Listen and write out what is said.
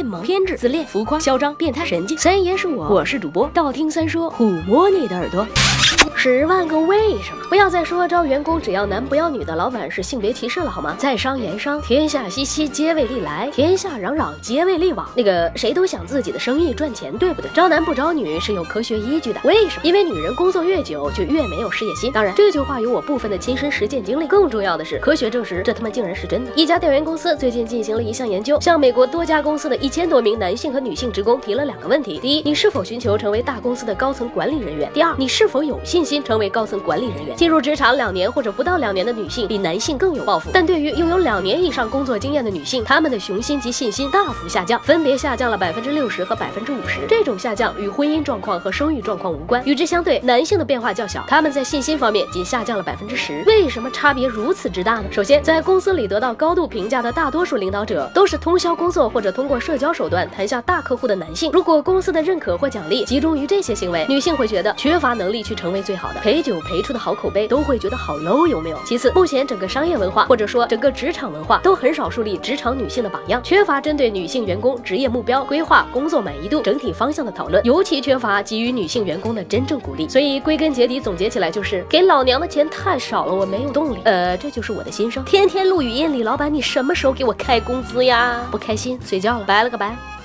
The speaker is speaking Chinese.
变萌、偏执、自恋、浮夸、嚣张、变态、神经。三爷是我，我是主播，道听三说，抚摸你的耳朵。十万个为什么？不要再说招员工只要男不要女的老板是性别歧视了好吗？在商言商，天下熙熙皆为利来，天下攘攘皆为利往。那个谁都想自己的生意赚钱，对不对？招男不招女是有科学依据的。为什么？因为女人工作越久就越没有事业心。当然，这句话有我部分的亲身实践经历。更重要的是，科学证实这他妈竟然是真的。一家调研公司最近进行了一项研究，向美国多家公司的一千多名男性和女性职工提了两个问题：第一，你是否寻求成为大公司的高层管理人员？第二，你是否有信心成为高层管理人员？进入职场两年或者不到两年的女性比男性更有抱负，但对于拥有两年以上工作经验的女性，她们的雄心及信心大幅下降，分别下降了百分之六十和百分之五十。这种下降与婚姻状况和生育状况无关。与之相对，男性的变化较小，他们在信心方面仅下降了百分之十。为什么差别如此之大呢？首先，在公司里得到高度评价的大多数领导者都是通宵工作或者通过社交手段谈下大客户的男性。如果公司的认可或奖励集中于这些行为，女性会觉得缺乏能力去成为最好的，陪酒陪出的好口碑都会觉得好 low，有没有？其次，目前整个商业文化或者说整个职场文化都很少树立职场女性的榜样，缺乏针对女性员工职业目标规划、工作满意度整体方向的讨论，尤其缺乏给予女性员工的真正鼓励。所以归根结底总结起来就是给老娘的钱太少了，我没有动力。呃，这就是我的心声。天天录语音，李老板，你什么时候给我开工资呀？不开心，睡觉了，拜了个拜。